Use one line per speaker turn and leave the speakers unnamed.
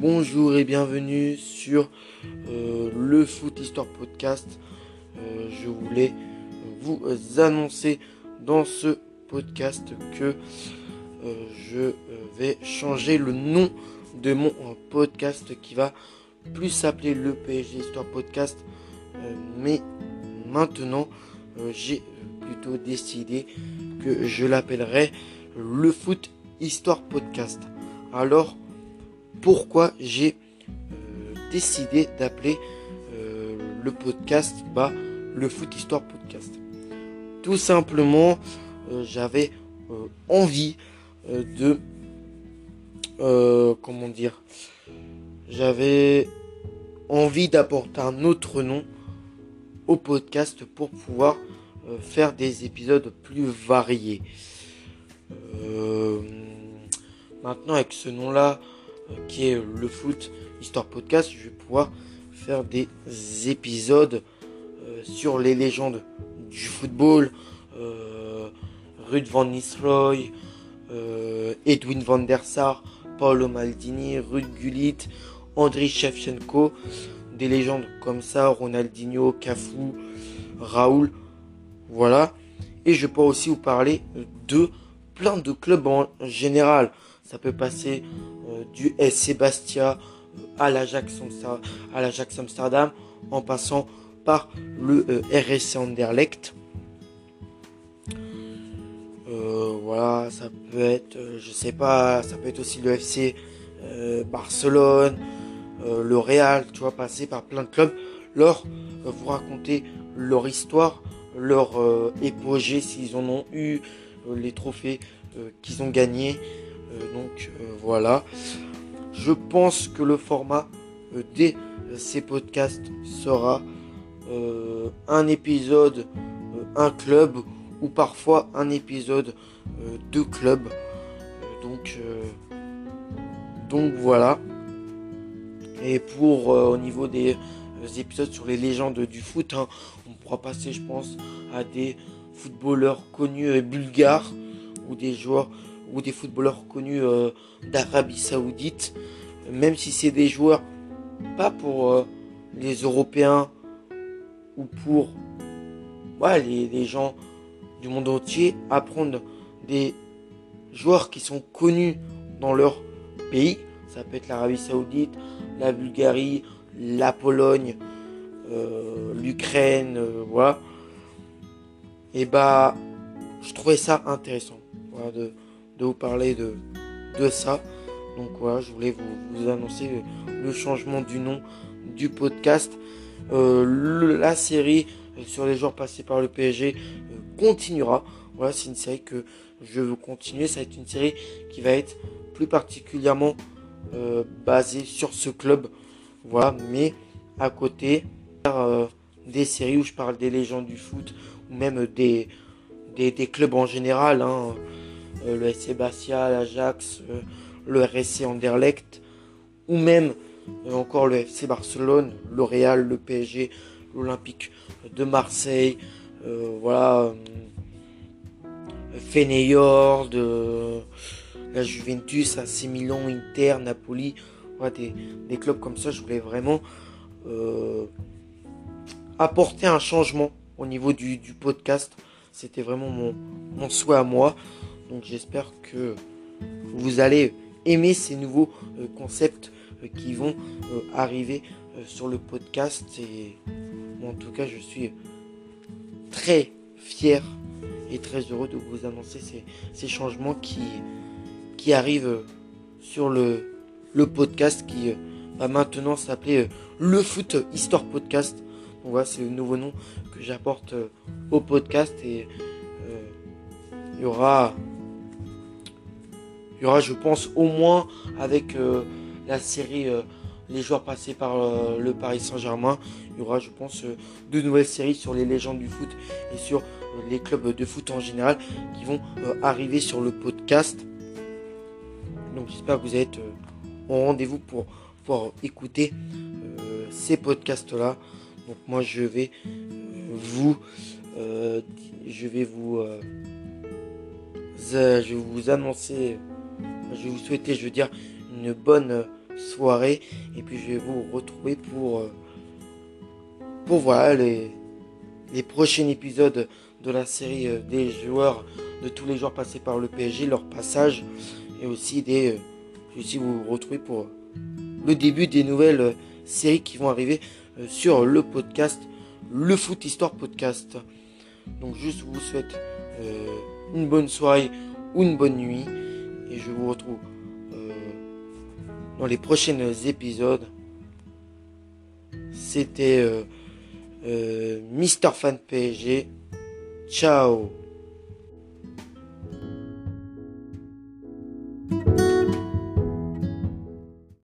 Bonjour et bienvenue sur euh, le Foot Histoire Podcast. Euh, je voulais vous annoncer dans ce podcast que euh, je vais changer le nom de mon podcast qui va plus s'appeler le PSG Histoire Podcast. mais maintenant, j'ai plutôt décidé que je l'appellerai le Foot Histoire Podcast. Alors, pourquoi j'ai euh, décidé d'appeler euh, le podcast bah, le Foot Histoire Podcast Tout simplement, euh, j'avais envie de... comment dire J'avais envie d'apporter un autre nom au podcast pour pouvoir faire des épisodes plus variés. maintenant avec ce nom-là, qui est le foot histoire podcast, je vais pouvoir faire des épisodes euh, sur les légendes du football, euh, Ruud van Nistelrooy, euh, Edwin van der Sar, Paolo Maldini, Ruud Gullit, Andriy Shevchenko, des légendes comme ça, Ronaldinho, Cafu, Raoul, voilà. Et je peux aussi vous parler de plein de clubs en général. Ça peut passer euh, du SC Bastia euh, à l'Ajax Amsterdam en passant par le euh, RSC Anderlecht. voilà, ça peut être, je sais pas, ça peut être aussi le FC Barcelone, le Real, tu vois, passer par plein de clubs, leur vous raconter leur histoire, leur épogée s'ils en ont eu, les trophées qu'ils ont gagnés, donc euh, voilà. Je pense que le format euh, de ces podcasts sera un épisode, un club ou parfois un épisode de club. donc, donc voilà. Et pour au niveau des épisodes sur les légendes du foot, hein, on pourra passer, je pense, à des footballeurs connus bulgares ou des joueurs ou des footballeurs connus euh, d'Arabie Saoudite, même si c'est des joueurs pas pour euh, les Européens ou pour les, gens du monde entier, apprendre des joueurs qui sont connus dans leur pays. Ça peut être l'Arabie Saoudite, la Bulgarie, la Pologne, euh, l'Ukraine, voilà. Et bah, je trouvais ça intéressant vous parler de, de ça. Donc voilà, je voulais vous, annoncer le, changement du nom du podcast. Euh, la série sur les joueurs passés par le PSG euh, continuera. Voilà, c'est une série que je veux continuer. Ça va être une série qui va être plus particulièrement euh, basée sur ce club. Voilà, mais à côté des séries où je parle des légendes du foot ou même des, des, clubs en général. Hein. Euh, le SC Bastia, l'Ajax, euh, le RSC Anderlecht, ou même euh, encore le FC Barcelone, le Real, le PSG, l'Olympique de Marseille, voilà, Feyenoord, la Juventus, AC Milan, Inter, Napoli, des, clubs comme ça. Je voulais vraiment apporter un changement au niveau du, podcast. C'était vraiment mon souhait à moi. Donc j'espère que vous allez aimer ces nouveaux euh, concepts euh, qui vont euh, arriver sur le podcast. Et en tout cas, je suis très fier et très heureux de vous annoncer ces, changements qui, qui arrivent sur le, le podcast qui va maintenant s'appeler le Foot Histoire Podcast. Donc voilà, c'est le nouveau nom que j'apporte au podcast et il y aura il y aura, je pense, au moins avec euh, la série euh, Les joueurs passés par euh, le Paris Saint-Germain, il y aura, je pense, de nouvelles séries sur les légendes du foot et sur les clubs de foot en général qui vont arriver sur le podcast. Donc j'espère que vous êtes au rendez-vous pour pouvoir écouter ces podcasts-là. Donc moi je vais vous je vais vous je vais vous annoncer je vais vous souhaiter, je veux dire, une bonne soirée. Et puis je vais vous retrouver pour, pour voilà les, les prochains épisodes de la série des joueurs, de tous les joueurs passés par le PSG, leur passage. Et aussi des. je vais aussi vous retrouver pour le début des nouvelles séries qui vont arriver sur le podcast, le Foot Histoire Podcast. Donc juste vous souhaite une bonne soirée ou une bonne nuit. Et je vous retrouve euh, dans les prochains épisodes. C'était euh, euh, Mister Fan PSG. Ciao